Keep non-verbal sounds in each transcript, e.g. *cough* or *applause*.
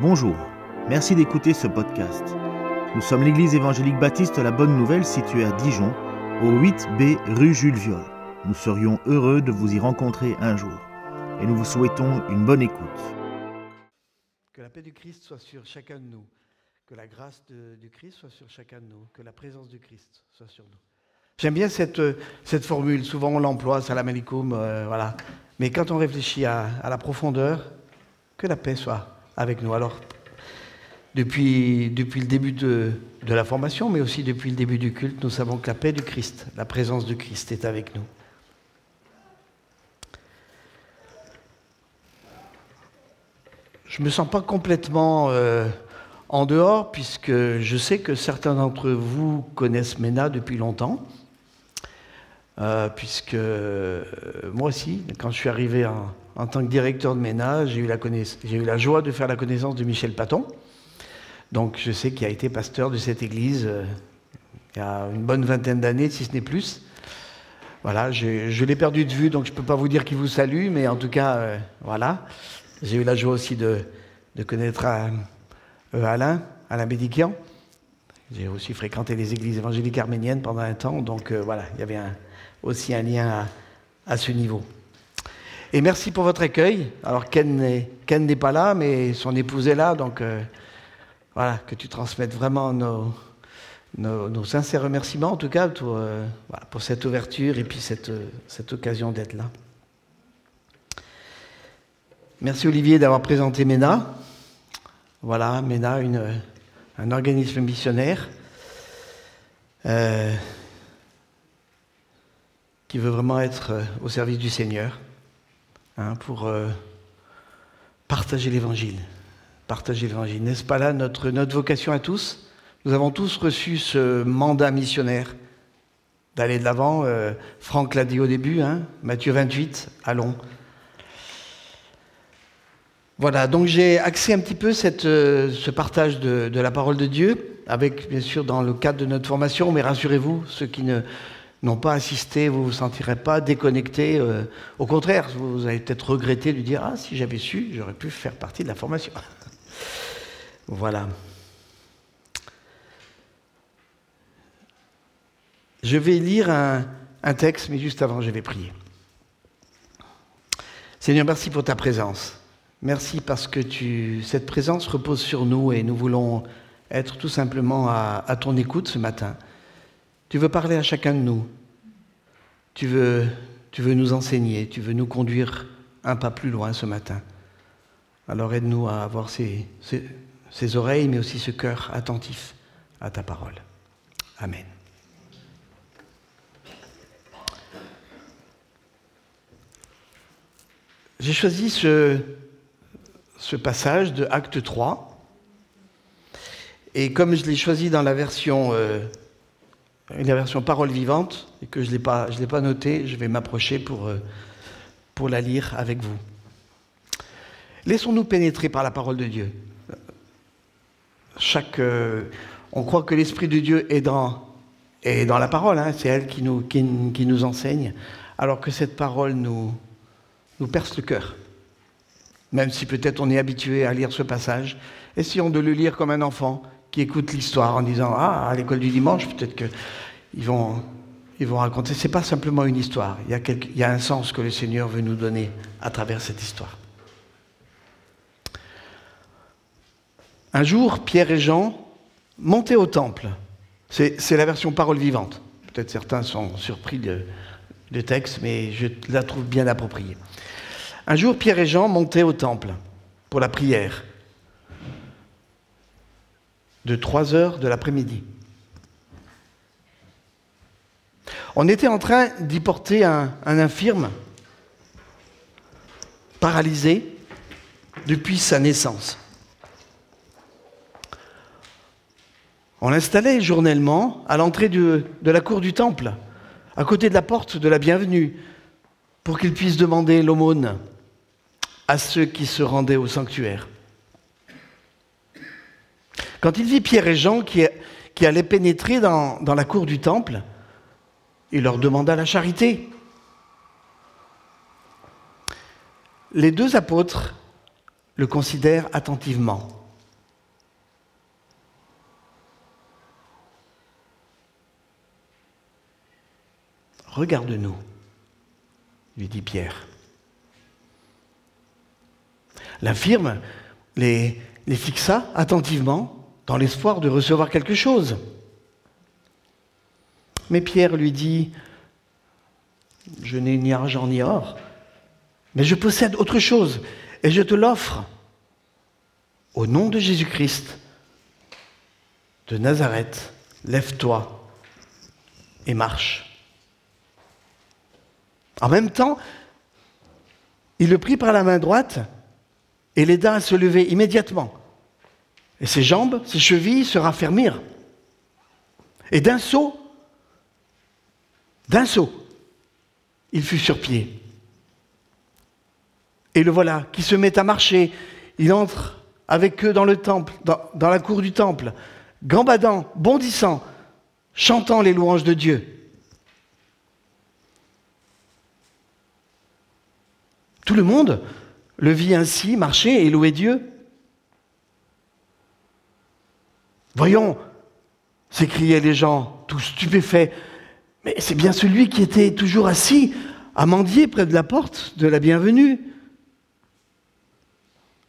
Bonjour, merci d'écouter ce podcast. Nous sommes l'église évangélique baptiste La Bonne Nouvelle située à Dijon, au 8B rue Jules Viol. Nous serions heureux de vous y rencontrer un jour et nous vous souhaitons une bonne écoute. Que la paix du Christ soit sur chacun de nous, que la grâce du Christ soit sur chacun de nous, que la présence du Christ soit sur nous. J'aime bien cette, formule, souvent on l'emploie, salam alaikum, euh, voilà. Mais quand on réfléchit à la profondeur, que la paix soit avec nous. Alors, depuis, depuis le début de, de la formation, mais aussi depuis le début du culte, nous savons que la paix du Christ, la présence du Christ est avec nous. Je ne me sens pas complètement euh, en dehors, puisque je sais que certains d'entre vous connaissent MENA depuis longtemps. Euh, puisque euh, moi aussi, quand je suis arrivé en, en tant que directeur de MENA, j'ai eu, la joie de faire la connaissance de Michel Paton. Donc je sais qu'il a été pasteur de cette église euh, il y a une bonne vingtaine d'années, si ce n'est plus. Voilà, je, l'ai perdu de vue, donc je ne peux pas vous dire qu'il vous salue, mais en tout cas, euh, voilà. J'ai eu la joie aussi de, connaître euh, Alain, Alain Bédiquian. J'ai aussi fréquenté les églises évangéliques arméniennes pendant un temps, donc voilà, il y avait aussi un lien à ce niveau. Et merci pour votre accueil. Alors Ken n'est pas là, mais son épouse est là, donc euh, voilà, que tu transmettes vraiment nos, sincères remerciements, en tout cas, pour, euh, cette ouverture et puis cette, occasion d'être là. Merci Olivier d'avoir présenté MENA. Voilà, MENA, un organisme missionnaire euh, qui veut vraiment être au service du Seigneur hein, pour euh, partager l'Évangile. Partager l'Évangile. N'est-ce pas là notre, notre vocation à tous? Nous avons tous reçu ce mandat missionnaire d'aller de l'avant. Euh, Franck l'a dit au début, hein, Matthieu 28, allons. Voilà, donc j'ai axé un petit peu euh, ce partage de, de la parole de Dieu, avec bien sûr dans le cadre de notre formation, mais rassurez-vous, ceux qui ne- n'ont pas assisté, vous ne vous sentirez pas déconnectés. euh, au contraire, vous allez peut-être regretter de dire Ah, si j'avais su, j'aurais pu faire partie de la formation. *laughs* voilà. Je vais lire un, texte, mais juste avant, je vais prier. Seigneur, merci pour ta présence. Merci parce que cette présence repose sur nous et nous voulons être tout simplement à ton écoute ce matin. Tu veux parler à chacun de nous. Tu veux, nous enseigner. Tu veux nous conduire un pas plus loin ce matin. Alors aide-nous à avoir ces, oreilles, mais aussi ce cœur attentif à ta parole. Amen. J'ai choisi ce, ce passage de Acte 3. Et comme je l'ai choisi dans la version, euh, la version parole vivante, et que je ne l'ai pas, je l'ai pas noté, je vais m'approcher pour, euh, pour la lire avec vous. Laissons-nous pénétrer par la parole de Dieu. Chaque, euh, on croit que l'Esprit de Dieu est dans, est dans la parole, hein, c'est elle qui nous, qui nous enseigne, alors que cette parole nous, nous perce le cœur. Même si peut-être on est habitué à lire ce passage, essayons de le lire comme un enfant qui écoute l'histoire en disant Ah, à l'école du dimanche, peut-être qu'ils vont, ils vont raconter. Ce n'est pas simplement une histoire, il y, a quelque- il y a un sens que le Seigneur veut nous donner à travers cette histoire. Un jour, Pierre et Jean montaient au temple. C'est c'est la version parole vivante. Peut-être certains sont surpris de, de texte, mais je la trouve bien appropriée. Un jour, Pierre et Jean montaient au temple pour la prière de 3 heures de l'après-midi. On était en train d'y porter un, infirme paralysé depuis sa naissance. On l'installait journellement à l'entrée de la cour du temple, à côté de la porte de la bienvenue, pour qu'il puisse demander l'aumône à ceux qui se rendaient au sanctuaire. Quand il vit Pierre et Jean qui, allaient pénétrer dans, dans la cour du temple, il leur demanda la charité. Les deux apôtres le considèrent attentivement. Regarde-nous, lui dit Pierre. L'infirme les, les fixa attentivement dans l'espoir de recevoir quelque chose. Mais Pierre lui dit, je n'ai ni argent ni or, mais je possède autre chose et je te l'offre. Au nom de Jésus-Christ de Nazareth, lève-toi et marche. En même temps, il le prit par la main droite et l'aida à se lever immédiatement. Et ses jambes, ses chevilles se raffermirent. Et d'un saut, d'un saut, il fut sur pied. Et le voilà qui se met à marcher. Il entre avec eux dans le temple, dans, la cour du temple, gambadant, bondissant, chantant les louanges de Dieu. Tout le monde le vit ainsi marcher et louer Dieu. Voyons, s'écriaient les gens, tous stupéfaits, mais c'est bien celui qui était toujours assis à mendier près de la porte de la bienvenue.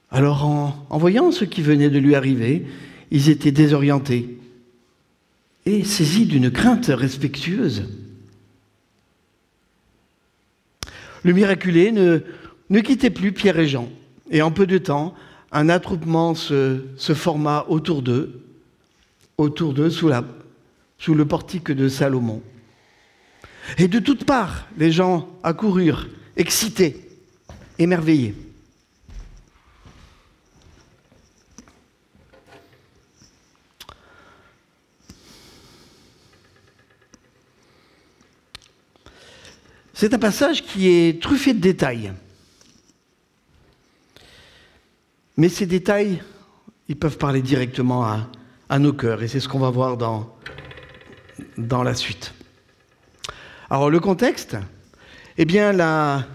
Alors en, voyant ce qui venait de lui arriver, ils étaient désorientés et saisis d'une crainte respectueuse. Le miraculé ne, quittait plus Pierre et Jean, et en peu de temps, un attroupement se forma autour d'eux, autour d'eux sous, le portique de Salomon. Et de toutes parts, les gens accoururent, excités, émerveillés. C'est un passage qui est truffé de détails. Mais ces détails, ils peuvent parler directement à, à nos cœurs, et c'est ce qu'on va voir dans, dans la suite. Alors le contexte, eh bien la,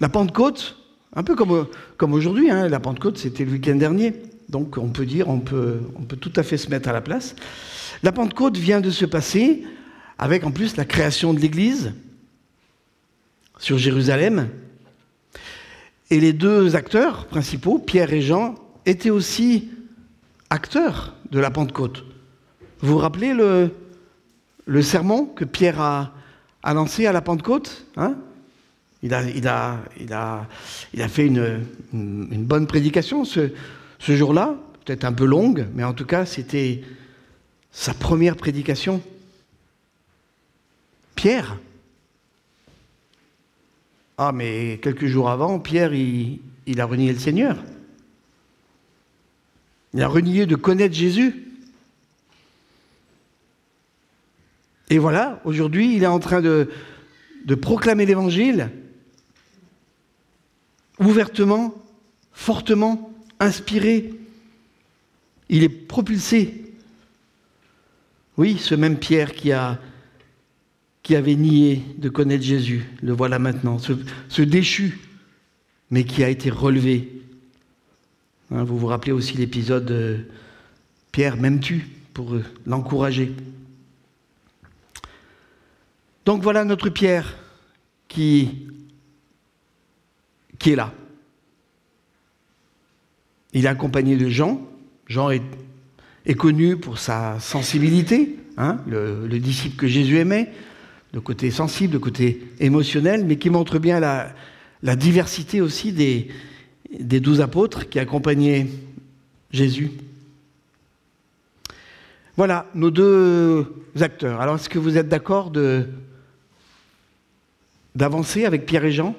la Pentecôte, un peu comme, comme aujourd'hui, hein, la Pentecôte c'était le week-end dernier, donc on peut dire, on peut, on peut tout à fait se mettre à la place. La Pentecôte vient de se passer avec en plus la création de l'Église, sur Jérusalem. Et les deux acteurs principaux, Pierre et Jean, étaient aussi acteurs de la Pentecôte. Vous vous rappelez le, le sermon que Pierre a, lancé à la Pentecôte hein? Il, a, fait une, bonne prédication ce, jour-là, peut-être un peu longue, mais en tout cas c'était sa première prédication. Pierre, ah, mais quelques jours avant, Pierre, il a renié le Seigneur. Il a renié de connaître Jésus. Et voilà, aujourd'hui, il est en train de, proclamer l'Évangile ouvertement, fortement, inspiré. Il est propulsé. Oui, ce même Pierre qui avait nié de connaître Jésus, le voilà maintenant, ce, déchu, mais qui a été relevé. Hein, vous vous rappelez aussi l'épisode de Pierre, m'aimes-tu pour l'encourager. Donc voilà notre Pierre qui, est là. Il est accompagné de Jean. Jean est, connu pour sa sensibilité, hein, le, le disciple que Jésus aimait, le côté sensible, le côté émotionnel, mais qui montre bien la diversité aussi des, des douze apôtres qui accompagnaient Jésus. Voilà nos deux acteurs. Alors est-ce que vous êtes d'accord d'avancer avec Pierre et Jean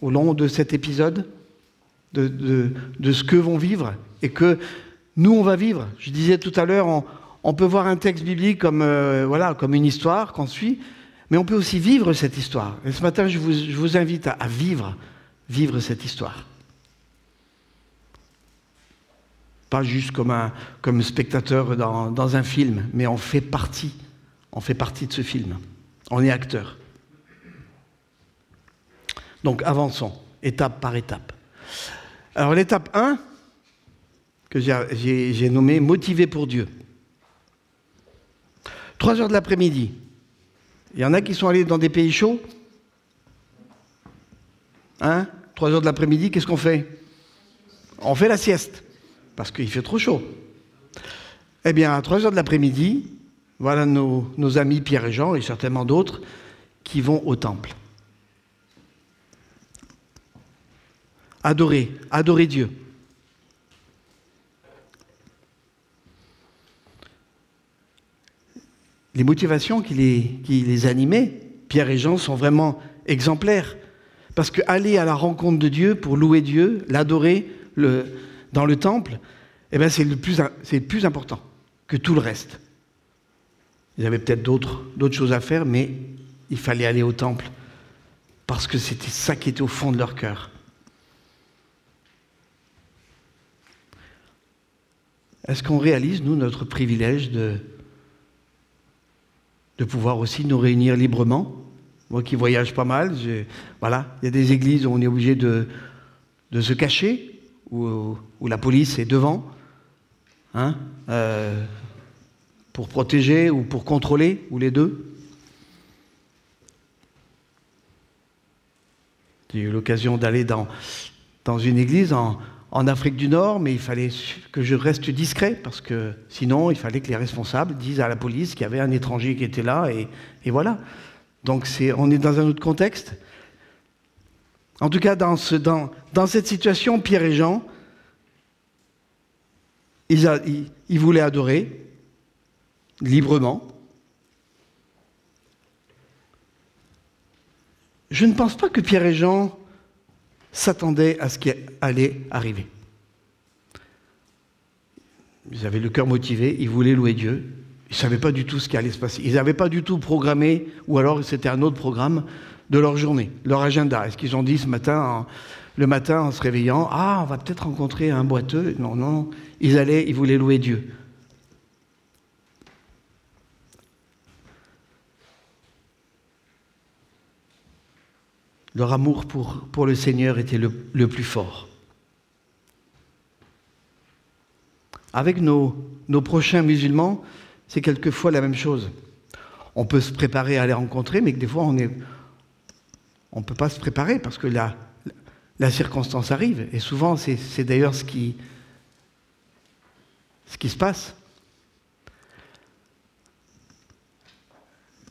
au long de cet épisode, de, ce que vont vivre et que nous on va vivre? Je disais tout à l'heure, on, peut voir un texte biblique comme, euh, voilà, comme une histoire qu'on suit, mais on peut aussi vivre cette histoire. Et ce matin, je vous, invite à, vivre cette histoire. Pas juste comme un comme spectateur dans, dans un film, mais on fait partie. On fait partie de ce film. On est acteur. Donc avançons, étape par étape. Alors l'étape 1, que j'ai nommée Motivé pour Dieu. Trois heures de l'après-midi, Il y en a qui sont allés dans des pays chauds Hein? 3 heures de l'après-midi, qu'est-ce qu'on fait? On fait la sieste, parce qu'il fait trop chaud. Eh bien, à 3 heures de l'après-midi, voilà nos, amis Pierre et Jean, et certainement d'autres, qui vont au temple. Adorer, adorer Dieu. Les motivations qui les animaient, Pierre et Jean, sont vraiment exemplaires. Parce qu'aller à la rencontre de Dieu pour louer Dieu, l'adorer le, dans le temple, eh ben c'est le, plus, important que tout le reste. Ils avaient peut-être d'autres, choses à faire, mais il fallait aller au temple parce que c'était ça qui était au fond de leur cœur. Est-ce qu'on réalise, nous, notre privilège de, pouvoir aussi nous réunir librement? Moi qui voyage pas mal, voilà, il y a des églises où on est obligé de se cacher, où, la police est devant, hein, euh, pour protéger ou pour contrôler, ou les deux. J'ai eu l'occasion d'aller dans, dans une église en, en Afrique du Nord, mais il fallait que je reste discret, parce que sinon, il fallait que les responsables disent à la police qu'il y avait un étranger qui était là, et, et voilà. Donc on est dans un autre contexte. En tout cas, dans, ce, dans, dans cette situation, Pierre et Jean, ils voulaient adorer librement. Je ne pense pas que Pierre et Jean s'attendaient à ce qui allait arriver. Ils avaient le cœur motivé, ils voulaient louer Dieu, ils ne savaient pas du tout ce qui allait se passer. Ils n'avaient pas du tout programmé, ou alors c'était un autre programme, de leur journée, leur agenda. Est-ce qu'ils ont dit ce matin, le matin en se réveillant, ah, on va peut-être rencontrer un boiteux? Non, non, ils allaient, ils voulaient louer Dieu. Leur amour pour, le Seigneur était le, plus fort. Avec nos, prochains musulmans, c'est quelquefois la même chose. On peut se préparer à les rencontrer, mais des fois, on ne on peut pas se préparer parce que la, circonstance arrive. Et souvent, c'est d'ailleurs ce qui, se passe.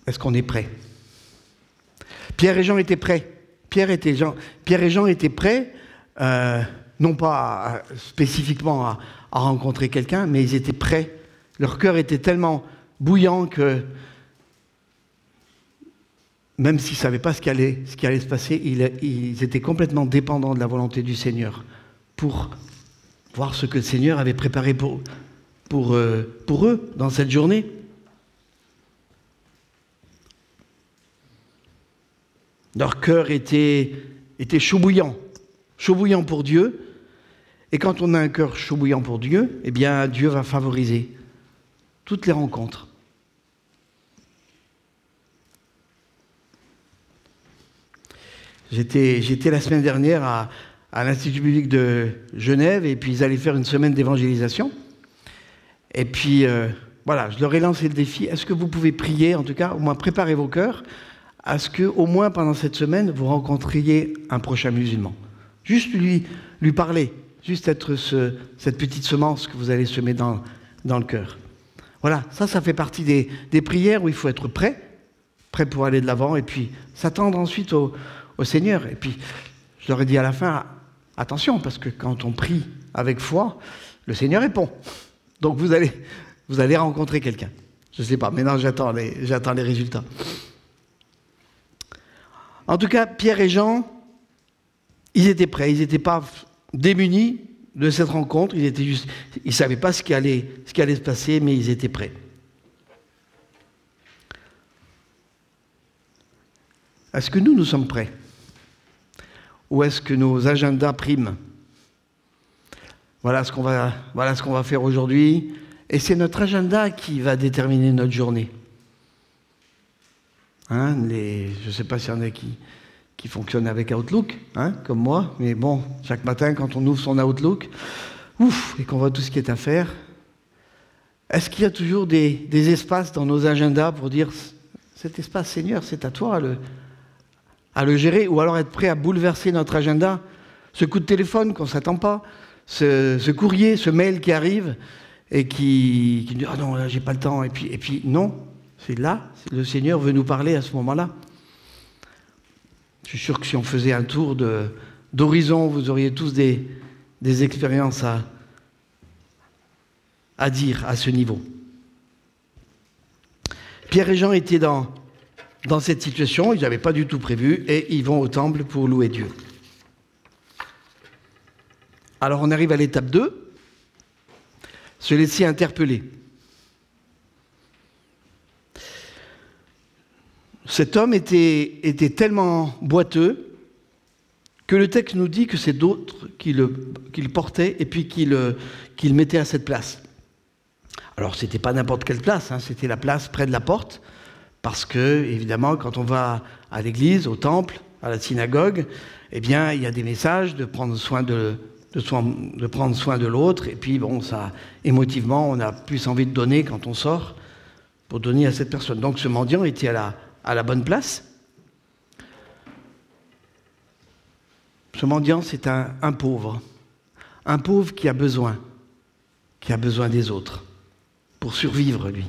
Est-ce qu'on est prêt? Pierre et Jean étaient prêts. Pierre, et Jean étaient prêts, euh, non pas spécifiquement à, à rencontrer quelqu'un, mais ils étaient prêts. Leur cœur était tellement bouillant que même s'ils ne savaient pas ce qui, allait, se passer, ils, étaient complètement dépendants de la volonté du Seigneur pour voir ce que le Seigneur avait préparé pour, euh, eux dans cette journée. Leur cœur était, était chaud bouillant, chaud bouillant pour Dieu. Et quand on a un cœur chaud bouillant pour Dieu, eh bien Dieu va favoriser toutes les rencontres. J'étais, la semaine dernière à, à l'Institut public de Genève et puis ils allaient faire une semaine d'évangélisation. Et puis euh, voilà, je leur ai lancé le défi. Est-ce que vous pouvez prier, en tout cas, au moins préparer vos cœurs à ce que, au moins pendant cette semaine, vous rencontriez un prochain musulman? Juste lui, lui parler, juste être ce, cette petite semence que vous allez semer dans, dans le cœur. Voilà, ça, ça fait partie des, des, prières où il faut être prêt, prêt pour aller de l'avant, et puis s'attendre ensuite au, au, Seigneur. Et puis, je leur ai dit à la fin, attention, parce que quand on prie avec foi, le Seigneur répond. Donc vous allez, vous allez rencontrer quelqu'un. Je ne sais pas, maintenant j'attends les, j'attends les résultats. En tout cas, Pierre et Jean, ils étaient prêts, ils n'étaient pas démunis de cette rencontre, ils étaient juste, ils ne savaient pas ce qui, allait, ce qui allait se passer, mais ils étaient prêts. Est-ce que nous, nous sommes prêts? Ou est-ce que nos agendas priment? Voilà ce qu'on va, voilà va faire aujourd'hui. Et c'est notre agenda qui va déterminer notre journée. Hein, je ne sais pas s'il y en a qui, qui fonctionnent avec Outlook, hein, comme moi, mais bon, chaque matin, quand on ouvre son Outlook, ouf, et qu'on voit tout ce qui est à faire, est-ce qu'il y a toujours des, des, espaces dans nos agendas pour dire cet espace, Seigneur, c'est à toi le, à le gérer, ou alors être prêt à bouleverser notre agenda. Ce coup de téléphone qu'on ne s'attend pas, ce, courrier, ce mail qui arrive et qui, qui dit Ah non, là, j'ai pas le temps. Et puis, et puis non, c'est là, le Seigneur veut nous parler à ce moment-là. Je suis sûr que si on faisait un tour d'horizon, vous auriez tous des, des expériences à, à dire à ce niveau. Pierre et Jean étaient dans, dans cette situation, ils n'avaient pas du tout prévu, et ils vont au temple pour louer Dieu. Alors on arrive à l'étape 2, se laisser interpeller. Cet homme était, tellement boiteux que le texte nous dit que c'est d'autres qui le, et puis qui le, à cette place. Alors ce n'était pas n'importe quelle place, hein, c'était la place près de la porte, parce que évidemment quand on va à l'église, au temple, à la synagogue, eh bien il y a des messages de prendre soin de, prendre soin de l'autre. Et puis, bon, ça, émotivement, on a plus envie de donner quand on sort pour donner à cette personne. Donc, ce mendiant était à la, à la bonne place. Ce mendiant, c'est un, un pauvre. Un pauvre qui a besoin, qui a besoin des autres pour survivre, lui.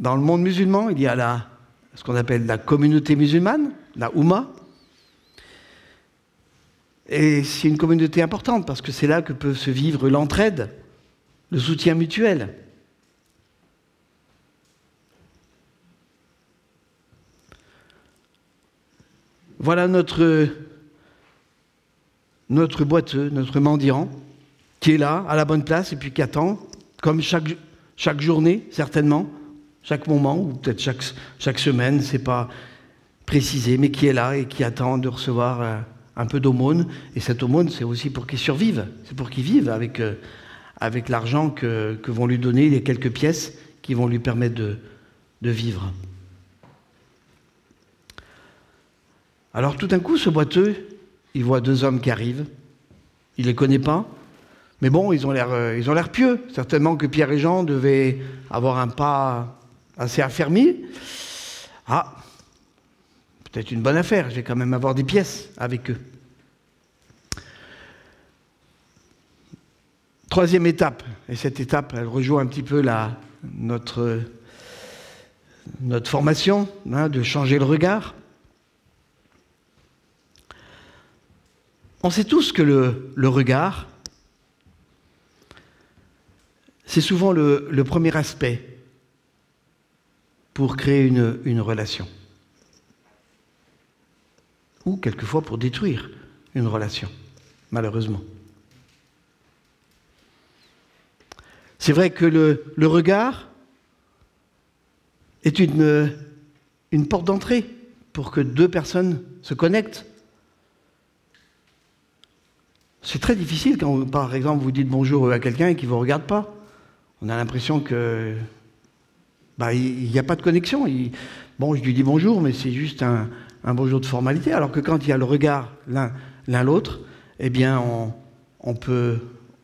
Dans le monde musulman, il y a la, ce qu'on appelle la communauté musulmane, la Oumma, et c'est une communauté importante parce que c'est là que peut se vivre l'entraide, le soutien mutuel. Voilà notre, notre boiteux, notre mendiant, qui est là, à la bonne place, et puis qui attend, comme chaque, chaque journée, certainement, chaque moment, ou peut-être chaque, chaque semaine, c'est pas précisé, mais qui est là et qui attend de recevoir euh, un peu d'aumône. Et cette aumône, c'est aussi pour qu'il survive. C'est pour qu'il vive avec, euh, avec l'argent que, que, vont lui donner les quelques pièces qui vont lui permettre de, de vivre. Alors tout d'un coup, ce boiteux, il voit deux hommes qui arrivent. Il les connaît pas. Mais bon, ils ont l'air euh, ils ont l'air pieux. Certainement que Pierre et Jean devaient avoir un pas assez affermi. Ah, peut-être une bonne affaire, je vais quand même avoir des pièces avec eux. Troisième étape, et cette étape, elle rejoint un petit peu notre, formation, hein, de changer le regard. On sait tous que le, regard, c'est souvent le, premier aspect pour créer une, relation ou quelquefois pour détruire une relation, malheureusement. C'est vrai que le, le regard est une, une porte d'entrée pour que deux personnes se connectent. C'est très difficile quand, par exemple, vous dites bonjour à quelqu'un et qu'il ne vous regarde pas. On a l'impression que bah, il n'y a pas de connexion. Bon, je lui dis bonjour, mais c'est juste un, bonjour de formalité, alors que quand il y a le regard l'un l'autre, eh bien, on, peut,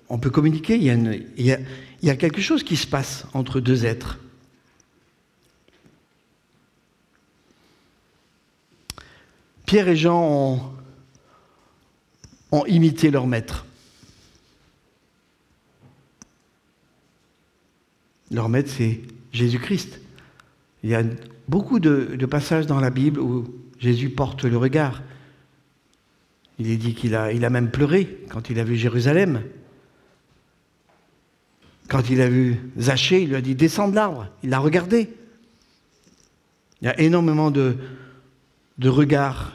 on peut communiquer. Il y, a quelque chose qui se passe entre deux êtres. Pierre et Jean ont imité leur maître. Leur maître, c'est Jésus-Christ. Il y a beaucoup de, passages dans la Bible où Jésus porte le regard. Il est dit qu'il a, même pleuré quand il a vu Jérusalem. Quand il a vu Zachée, il lui a dit descends de l'arbre. Il l'a regardé. Il y a énormément de, regards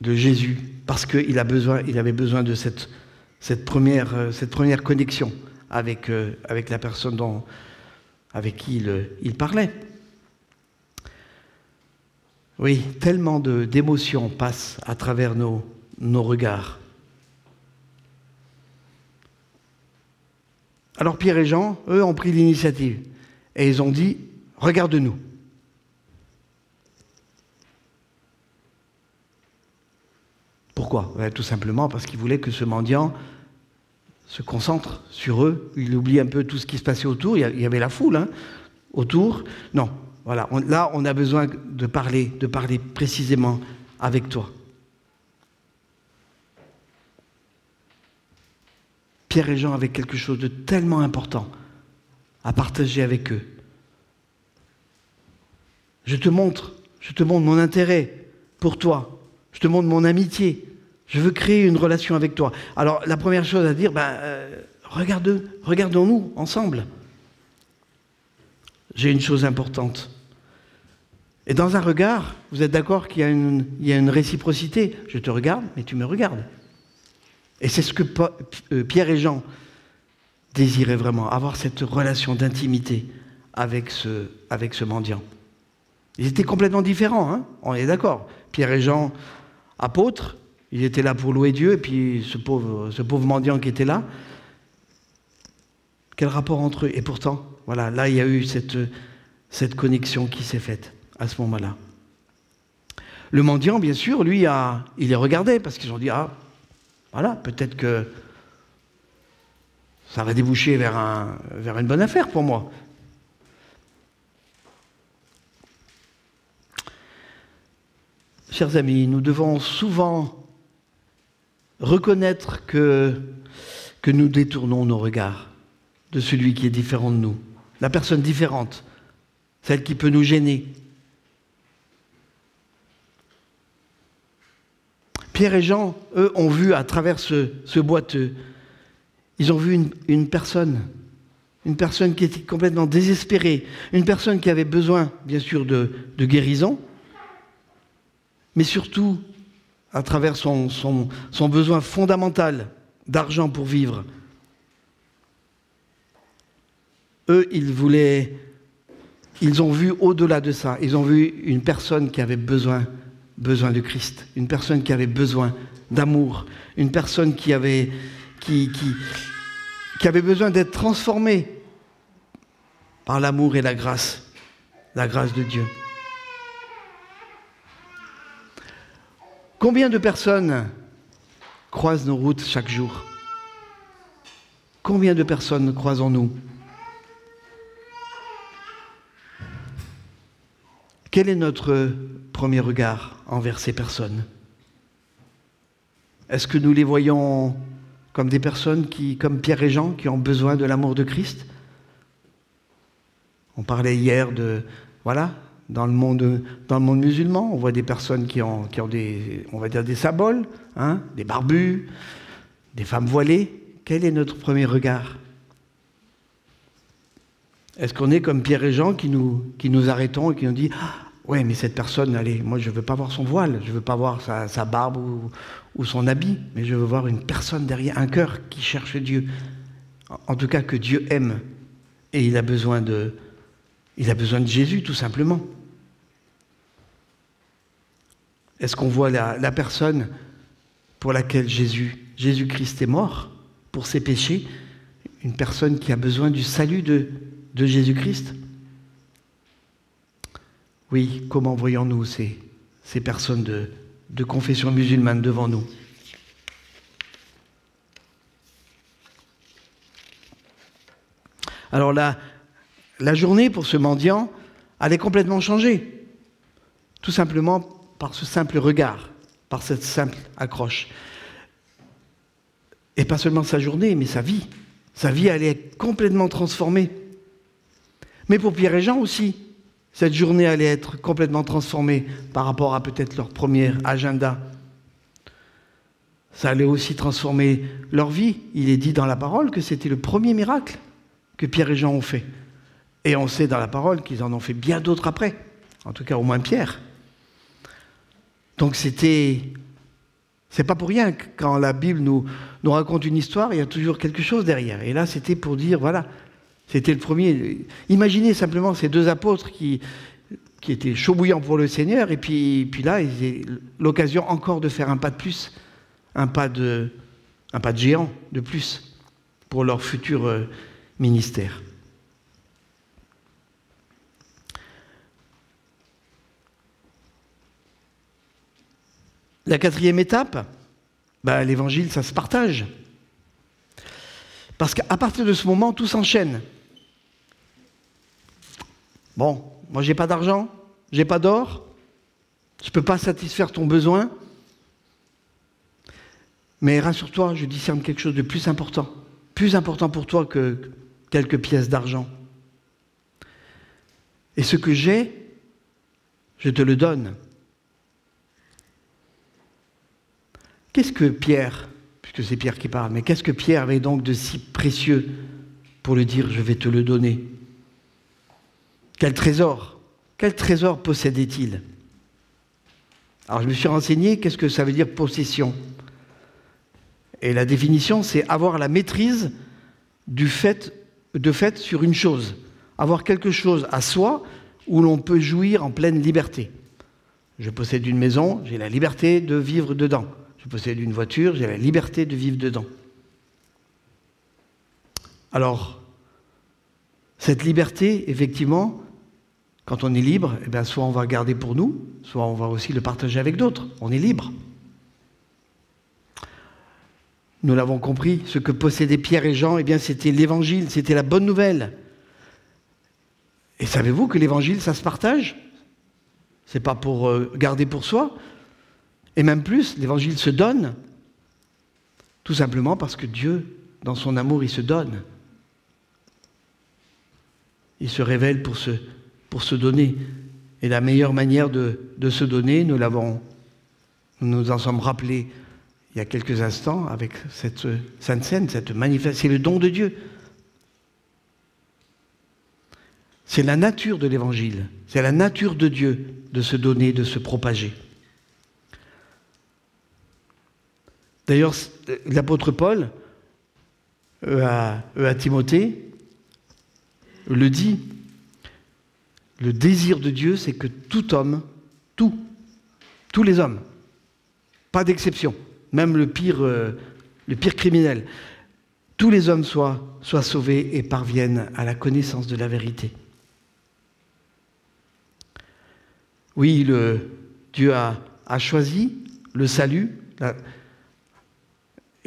de Jésus parce qu'il avait besoin de cette, cette, première, connexion euh, avec la personne dont, avec qui il, parlait. Oui, tellement d'émotions passent à travers nos, nos regards. Alors Pierre et Jean, eux, ont pris l'initiative et ils ont dit, regarde-nous. Pourquoi? Tout simplement parce qu'ils voulaient que ce mendiant se concentre sur eux, il oublie un peu tout ce qui se passait autour, il y avait la foule hein, autour. Non, voilà, là on a besoin de parler, de parler précisément avec toi. Pierre et Jean avaient quelque chose de tellement important à partager avec eux. Je te montre, je te montre mon intérêt pour toi, je te montre mon amitié, je veux créer une relation avec toi. Alors la première chose à dire, ben, euh, regarde, regardons-nous ensemble. J'ai une chose importante. Et dans un regard, vous êtes d'accord qu'il y, a une réciprocité? Je te regarde, mais tu me regardes. Et c'est ce que euh, Pierre et Jean désiraient vraiment, avoir cette relation d'intimité avec ce, mendiant. Ils étaient complètement différents, hein? On est d'accord. Pierre et Jean, apôtres, ils étaient là pour louer Dieu, et puis ce pauvre, mendiant qui était là, quel rapport entre eux? Et pourtant, voilà, là, il y a eu cette, connexion qui s'est faite à ce moment-là. Le mendiant, bien sûr, lui, a, il les regardait parce qu'ils ont dit Ah, voilà, peut-être que ça va déboucher vers une bonne affaire pour moi. Chers amis, nous devons souvent reconnaître que, nous détournons nos regards de celui qui est différent de nous, la personne différente, celle qui peut nous gêner. Pierre et Jean, eux, ont vu à travers ce, boiteux, ils ont vu une, personne, une personne qui était complètement désespérée, une personne qui avait besoin, bien sûr, de guérison, mais surtout à travers son, besoin fondamental d'argent pour vivre. Eux, ils voulaient, ils ont vu au-delà de ça, ils ont vu une personne qui avait besoin, besoin de Christ, une personne qui avait besoin d'amour, une personne qui avait, qui, qui, qui avait besoin d'être transformée par l'amour et la grâce, la grâce de Dieu. Combien de personnes croisent nos routes chaque jour? Combien de personnes croisons-nous? Quel est notre premier regard envers ces personnes? Est-ce que nous les voyons comme des personnes qui, comme Pierre et Jean, qui ont besoin de l'amour de Christ? On parlait hier de, voilà, dans le monde, dans le monde musulman. On voit des personnes qui ont, qui ont des, on va dire des saboles, hein, des barbus, des femmes voilées. Quel est notre premier regard? Est-ce qu'on est comme Pierre et Jean qui nous, qui nous arrêtons et qui nous dit ah, Ouais, mais cette personne, allez, moi je ne veux pas voir son voile, je ne veux pas voir sa, barbe ou, ou, son habit, mais je veux voir une personne derrière, un cœur qui cherche Dieu. En tout cas, que Dieu aime. Et il a besoin de, il a besoin de Jésus, tout simplement. Est-ce qu'on voit la, personne pour laquelle Jésus, Jésus-Christ est mort pour ses péchés, une personne qui a besoin du salut de, Jésus-Christ? Oui, comment voyons-nous ces, ces personnes de, de confession musulmane devant nous? Alors la, la journée pour ce mendiant allait complètement changer. Tout simplement par ce simple regard, par cette simple accroche. Et pas seulement sa journée, mais sa vie. Sa vie allait être complètement transformée. Mais pour Pierre et Jean aussi, cette journée allait être complètement transformée par rapport à peut-être leur premier agenda. Ça allait aussi transformer leur vie. Il est dit dans la parole que c'était le premier miracle que Pierre et Jean ont fait. Et on sait dans la parole qu'ils en ont fait bien d'autres après. En tout cas, au moins Pierre. Donc c'était. C'est pas pour rien que quand la Bible nous, raconte une histoire, il y a toujours quelque chose derrière. Et là, c'était pour dire, voilà, c'était le premier. Imaginez simplement ces deux apôtres qui, étaient chaud bouillants pour le Seigneur, et puis, puis là, ils avaient l'occasion encore de faire un pas de plus, un pas de, un pas de géant de plus pour leur futur euh, ministère. La quatrième étape, bah, l'évangile, ça se partage. Parce qu'à partir de ce moment, tout s'enchaîne. Bon, moi j'ai pas d'argent, j'ai pas d'or, je ne peux pas satisfaire ton besoin. Mais rassure-toi, je discerne quelque chose de plus important, plus important pour toi que quelques pièces d'argent. Et ce que j'ai, je te le donne. Qu'est-ce que Pierre, puisque c'est Pierre qui parle, mais qu'est-ce que Pierre avait donc de si précieux pour le dire je vais te le donner? Quel trésor Quel trésor possédait-il? Alors je me suis renseigné, qu'est-ce que ça veut dire possession? Et la définition, c'est avoir la maîtrise du fait, de fait sur une chose avoir quelque chose à soi où l'on peut jouir en pleine liberté. Je possède une maison, j'ai la liberté de vivre dedans. Je possède une voiture, j'ai la liberté de vivre dedans. Alors, cette liberté, effectivement, quand on est libre, eh bien, soit on va garder pour nous, soit on va aussi le partager avec d'autres. On est libre. Nous l'avons compris, ce que possédaient Pierre et Jean, eh bien, c'était l'évangile, c'était la bonne nouvelle. Et savez-vous que l'évangile, ça se partage? C'est pas pour euh, garder pour soi. Et même plus, l'évangile se donne. Tout simplement parce que Dieu, dans son amour, il se donne. Il se révèle pour se, donner. Et la meilleure manière de, se donner, nous l'avons, nous nous en sommes rappelés il y a quelques instants avec cette sainte scène, cette manifestation, c'est le don de Dieu. C'est la nature de l'évangile, c'est la nature de Dieu de se donner, de se propager. D'ailleurs, l'apôtre Paul, euh, à, euh, à Timothée, le dit, le désir de Dieu, c'est que tout homme, tout, tous les hommes, pas d'exception, même le pire, euh, le pire criminel, tous les hommes soient, sauvés et parviennent à la connaissance de la vérité. Oui, Dieu a, choisi le salut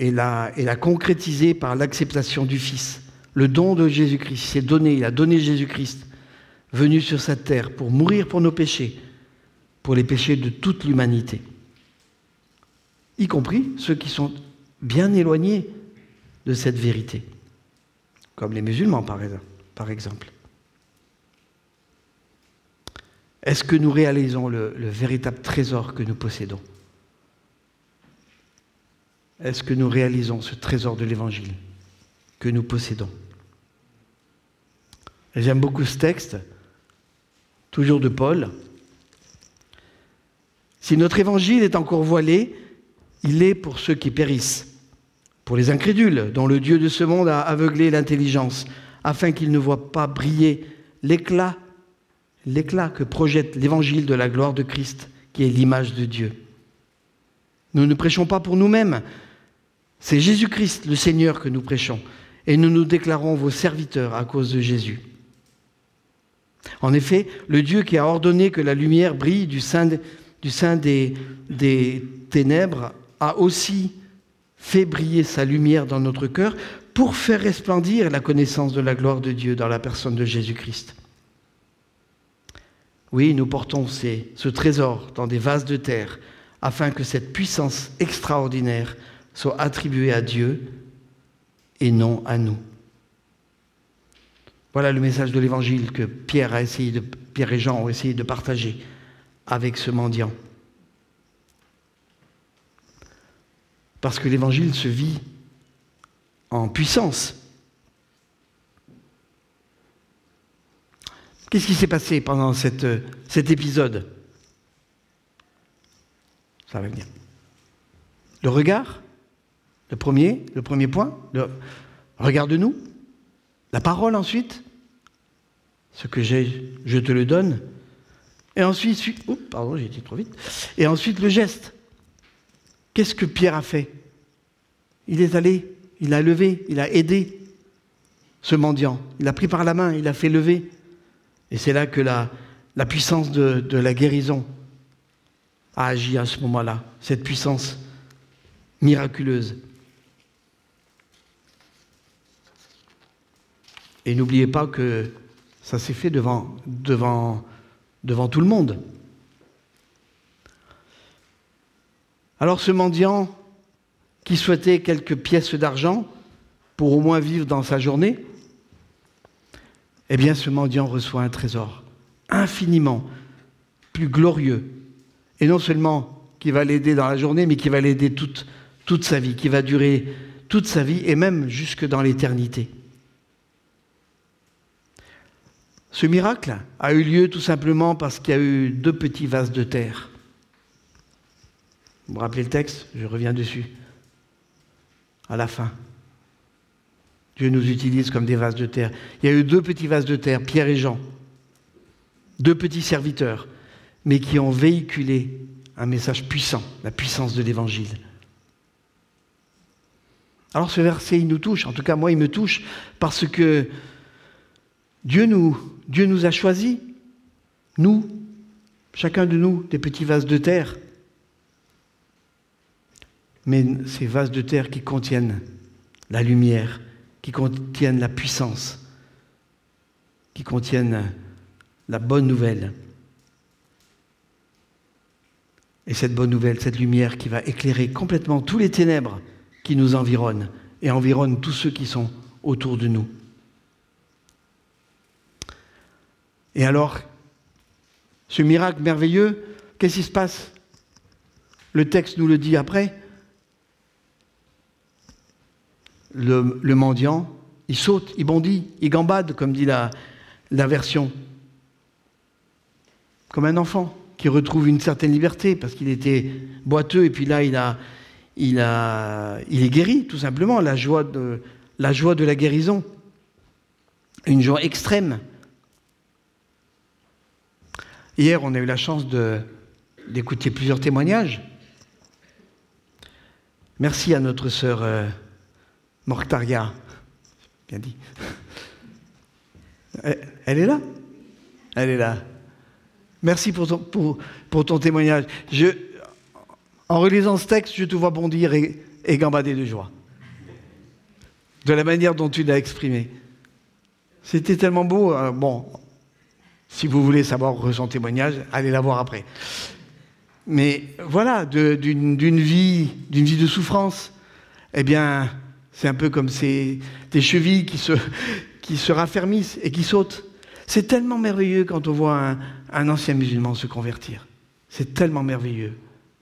et l'a concrétisé par l'acceptation du Fils. Le don de Jésus-Christ s'est donné, il a donné Jésus-Christ, venu sur cette terre pour mourir pour nos péchés, pour les péchés de toute l'humanité, y compris ceux qui sont bien éloignés de cette vérité, comme les musulmans par exemple. Est-ce que nous réalisons le, véritable trésor que nous possédons? Est-ce que nous réalisons ce trésor de l'Évangile que nous possédons J'aime beaucoup ce texte, toujours de Paul. Si notre Évangile est encore voilé, il est pour ceux qui périssent, pour les incrédules, dont le Dieu de ce monde a aveuglé l'intelligence, afin qu'ils ne voient pas briller l'éclat l'éclat que projette l'évangile de la gloire de Christ, qui est l'image de Dieu. Nous ne prêchons pas pour nous-mêmes, c'est Jésus-Christ le Seigneur que nous prêchons, et nous nous déclarons vos serviteurs à cause de Jésus. En effet, le Dieu qui a ordonné que la lumière brille du sein, des ténèbres a aussi fait briller sa lumière dans notre cœur pour faire resplendir la connaissance de la gloire de Dieu dans la personne de Jésus-Christ. Oui, nous portons ce trésor dans des vases de terre afin que cette puissance extraordinaire soit attribuée à Dieu et non à nous. Voilà le message de l'évangile que Pierre, et Jean ont essayé de partager avec ce mendiant. Parce que l'évangile se vit en puissance. Qu'est-ce qui s'est passé pendant cet épisode? Ça va venir. Le regard, le premier, le premier point, regarde-nous. La parole ensuite, ce que j'ai, je te le donne. Et ensuite, pardon, j'ai été trop vite. Et ensuite le geste. Qu'est-ce que Pierre a fait? Il est allé, il a levé, il a aidé ce mendiant. Il a pris par la main, il a fait lever. Et c'est là que la, la puissance de, de, la guérison a agi à ce moment-là, cette puissance miraculeuse. Et n'oubliez pas que ça s'est fait devant, tout le monde. Alors ce mendiant qui souhaitait quelques pièces d'argent pour au moins vivre dans sa journée, eh bien ce mendiant reçoit un trésor infiniment plus glorieux. Et non seulement qui va l'aider dans la journée, mais qui va l'aider toute, toute sa vie, qui va durer toute sa vie et même jusque dans l'éternité. Ce miracle a eu lieu tout simplement parce qu'il y a eu deux petits vases de terre. Vous vous rappelez le texte? Je reviens dessus. À la fin. Dieu nous utilise comme des vases de terre. Il y a eu deux petits vases de terre, Pierre et Jean. Deux petits serviteurs, mais qui ont véhiculé un message puissant, la puissance de l'Évangile. Alors ce verset, il nous touche, en tout cas moi, il me touche, parce que Dieu nous, a choisis, nous, chacun de nous, des petits vases de terre. Mais ces vases de terre qui contiennent la lumière, qui contiennent la puissance, qui contiennent la bonne nouvelle. Et cette bonne nouvelle, cette lumière qui va éclairer complètement tous les ténèbres qui nous environnent et environnent tous ceux qui sont autour de nous. Et alors, ce miracle merveilleux, qu'est-ce qui se passe? Le texte nous le dit après. Le, mendiant, il saute, il bondit, il gambade, comme dit la, version. Comme un enfant qui retrouve une certaine liberté parce qu'il était boiteux et puis là il, a, il, est guéri tout simplement, la joie de la guérison, une joie extrême. Hier, on a eu la chance d'écouter plusieurs témoignages. Merci à notre sœur euh, Mortaria. Bien dit. Elle est là? Elle est là. Merci pour ton, témoignage. En relisant ce texte, je te vois bondir et, gambader de joie. De la manière dont tu l'as exprimé. C'était tellement beau. Euh, bon, si vous voulez savoir son témoignage, allez la voir après. Mais voilà, d'une vie, d'une vie de souffrance, eh bien, c'est un peu comme ces, des chevilles qui se, qui se raffermissent et qui sautent. C'est tellement merveilleux quand on voit un, ancien musulman se convertir. C'est tellement merveilleux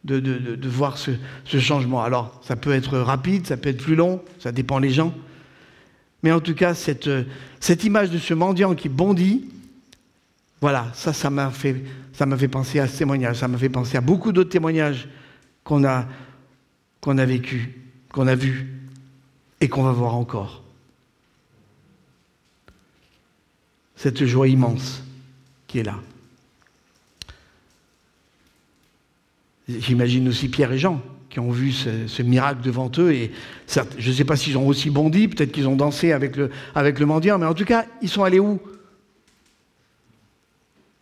de, de, voir ce, ce, changement. Alors, ça peut être rapide, ça peut être plus long, ça dépend des gens. Mais en tout cas, cette, cette image de ce mendiant qui bondit, voilà, ça, m'a fait, penser à ce témoignage, ça m'a fait penser à beaucoup d'autres témoignages qu'on a, vécu, qu'on a vus et qu'on va voir encore. Cette joie immense qui est là. J'imagine aussi Pierre et Jean qui ont vu ce, miracle devant eux. Et je ne sais pas s'ils ont aussi bondi, peut-être qu'ils ont dansé avec le, avec le mendiant, mais en tout cas, ils sont allés où?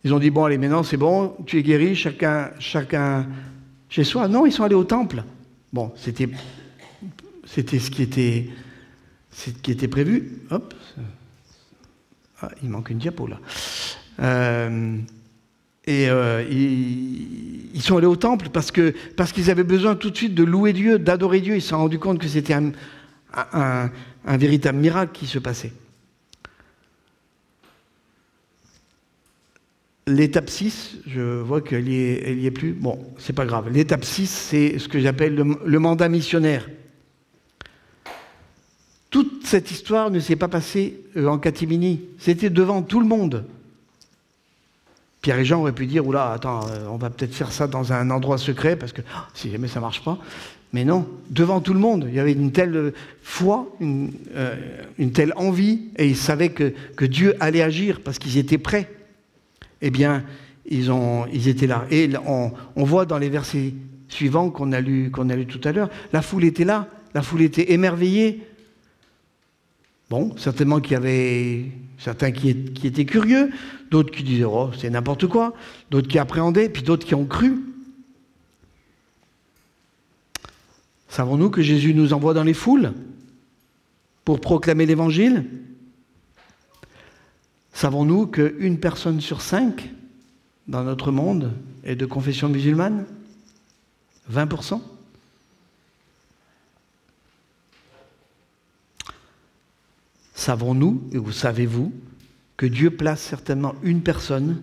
Ils ont dit, bon, allez, maintenant c'est bon, tu es guéri, chacun, chacun chez soi. Non, ils sont allés au temple. Bon, c'était, c'était ce qui était, ce qui était prévu. Hop. Ah, il manque une diapo là. Euh, et euh, ils, sont allés au temple parce, que, parce qu'ils avaient besoin tout de suite de louer Dieu, d'adorer Dieu. Ils se sont rendus compte que c'était un véritable miracle qui se passait. L'étape 6, je vois qu'elle n'y est, plus. Bon, c'est pas grave. L'étape 6, c'est ce que j'appelle le, mandat missionnaire. Toute cette histoire ne s'est pas passée euh, en catimini. C'était devant tout le monde. Pierre et Jean auraient pu dire Oula, attends, euh, on va peut-être faire ça dans un endroit secret parce que oh, si jamais ça ne marche pas. Mais non, devant tout le monde, il y avait une telle foi, une, euh, telle envie, et ils savaient que Dieu allait agir parce qu'ils étaient prêts eh bien, ils, étaient là. Et on, voit dans les versets suivants qu'on a lus qu'on a lu tout à l'heure, la foule était là, la foule était émerveillée. Bon, certainement qu'il y avait certains qui, étaient curieux, d'autres qui disaient oh c'est n'importe quoi, d'autres qui appréhendaient, puis d'autres qui ont cru. Savons-nous que Jésus nous envoie dans les foules pour proclamer l'Évangile? Savons-nous qu'une personne sur cinq dans notre monde est de confession musulmane? 20% Savons-nous, vous savez-vous, que Dieu place certainement une personne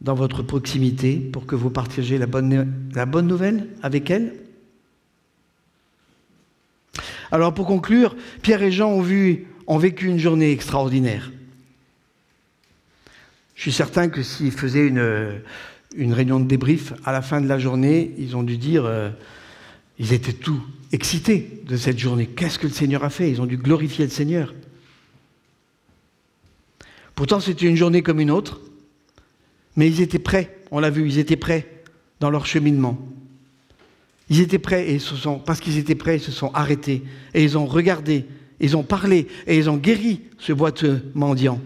dans votre proximité pour que vous partagez la bonne, nouvelle avec elle? Alors pour conclure, Pierre et Jean ont vécu une journée extraordinaire. Je suis certain que s'ils faisaient une, réunion de débrief à la fin de la journée, ils ont dû dire, euh, ils étaient tout excités de cette journée. Qu'est-ce que le Seigneur a fait? Ils ont dû glorifier le Seigneur. Pourtant, c'était une journée comme une autre, mais ils étaient prêts, on l'a vu, ils étaient prêts dans leur cheminement. Ils étaient prêts et parce qu'ils étaient prêts, ils se sont arrêtés et ils ont regardé, ils ont parlé et ils ont guéri ce boiteux mendiant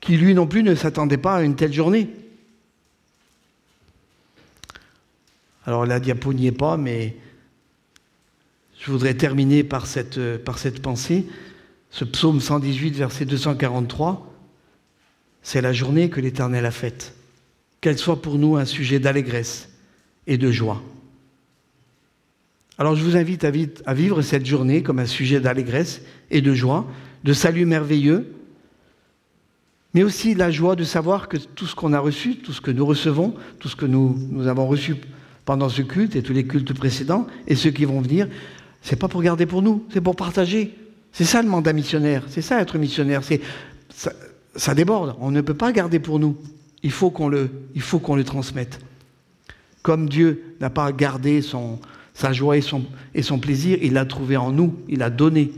qui lui non plus ne s'attendait pas à une telle journée. Alors la diapo n'y est pas, mais je voudrais terminer par cette, cette pensée. Ce psaume 118, verset 243, c'est la journée que l'Éternel a faite. Qu'elle soit pour nous un sujet d'allégresse et de joie. Alors je vous invite à vivre cette journée comme un sujet d'allégresse et de joie, de salut merveilleux, mais aussi la joie de savoir que tout ce qu'on a reçu, tout ce que nous recevons, tout ce que nous, avons reçu pendant ce culte et tous les cultes précédents et ceux qui vont venir, c'est pas pour garder pour nous, c'est pour partager. C'est ça le mandat missionnaire, c'est ça être missionnaire, ça, déborde, on ne peut pas garder pour nous. Il faut qu'on le, transmette. Comme Dieu n'a pas gardé sa joie et son, et son plaisir, il l'a trouvé en nous, il a donné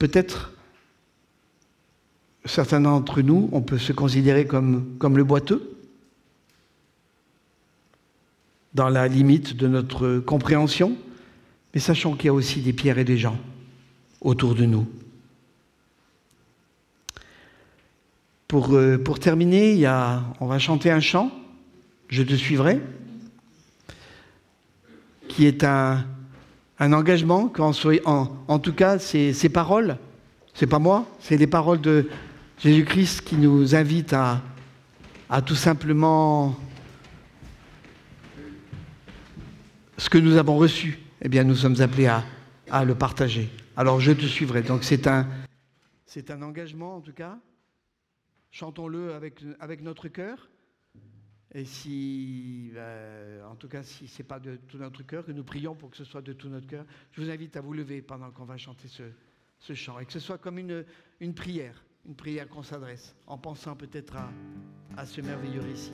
Peut-être, certains d'entre nous, on peut se considérer comme, le boiteux, dans la limite de notre compréhension, mais sachant qu'il y a aussi des pierres et des gens autour de nous. Pour, euh, terminer, on va chanter un chant, Je te suivrai, qui est un, un engagement, en, tout cas, ces, ces paroles, c'est pas moi, c'est les paroles de Jésus-Christ qui nous invitent à, tout simplement ce que nous avons reçu, eh bien, nous sommes appelés à, le partager. Alors, je te suivrai. Donc, c'est un, c'est un engagement, en tout cas. Chantons-le avec notre cœur. Et si, euh, en tout cas, si ce n'est pas de tout notre cœur, que nous prions pour que ce soit de tout notre cœur, je vous invite à vous lever pendant qu'on va chanter ce, chant. Et que ce soit comme une, prière, une prière qu'on s'adresse, en pensant peut-être à ce merveilleux récit.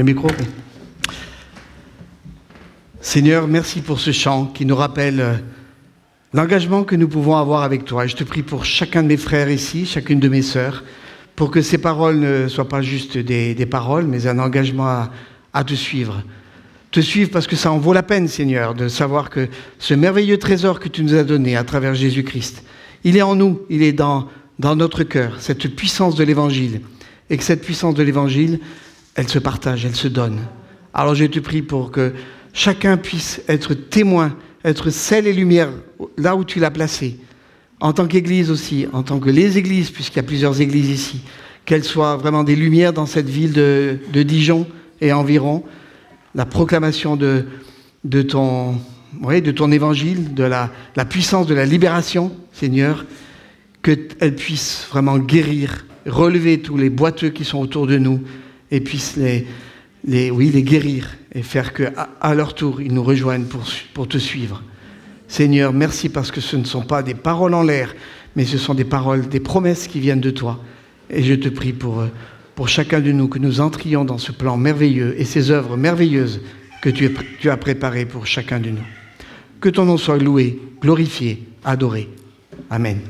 Le micro Seigneur, merci pour ce chant qui nous rappelle euh, l'engagement que nous pouvons avoir avec toi. Je te prie pour chacun de mes frères ici, chacune de mes sœurs, pour que ces paroles ne soient pas juste des, paroles, mais un engagement à, te suivre. Te suivre parce que ça en vaut la peine, Seigneur, de savoir que ce merveilleux trésor que tu nous as donné à travers Jésus-Christ, il est en nous, il est dans, dans notre cœur, cette puissance de l'Évangile. Et que cette puissance de l'Évangile, elle se partage, elle se donne. Alors je te prie pour que chacun puisse être témoin, être sel et lumière là où tu l'as placé, en tant qu'Église aussi, en tant que les Églises, puisqu'il y a plusieurs Églises ici, qu'elles soient vraiment des lumières dans cette ville de, Dijon et environ, la proclamation de, ton, de ton évangile, de la, la puissance de la libération, Seigneur, qu'elle puisse vraiment guérir, relever tous les boiteux qui sont autour de nous et puisse les, les, guérir et faire qu'à à leur tour, ils nous rejoignent pour, te suivre. Seigneur, merci parce que ce ne sont pas des paroles en l'air, mais ce sont des paroles, des promesses qui viennent de toi. Et je te prie pour, euh, chacun de nous que nous entrions dans ce plan merveilleux et ces œuvres merveilleuses que tu as préparées pour chacun de nous. Que ton nom soit loué, glorifié, adoré. Amen.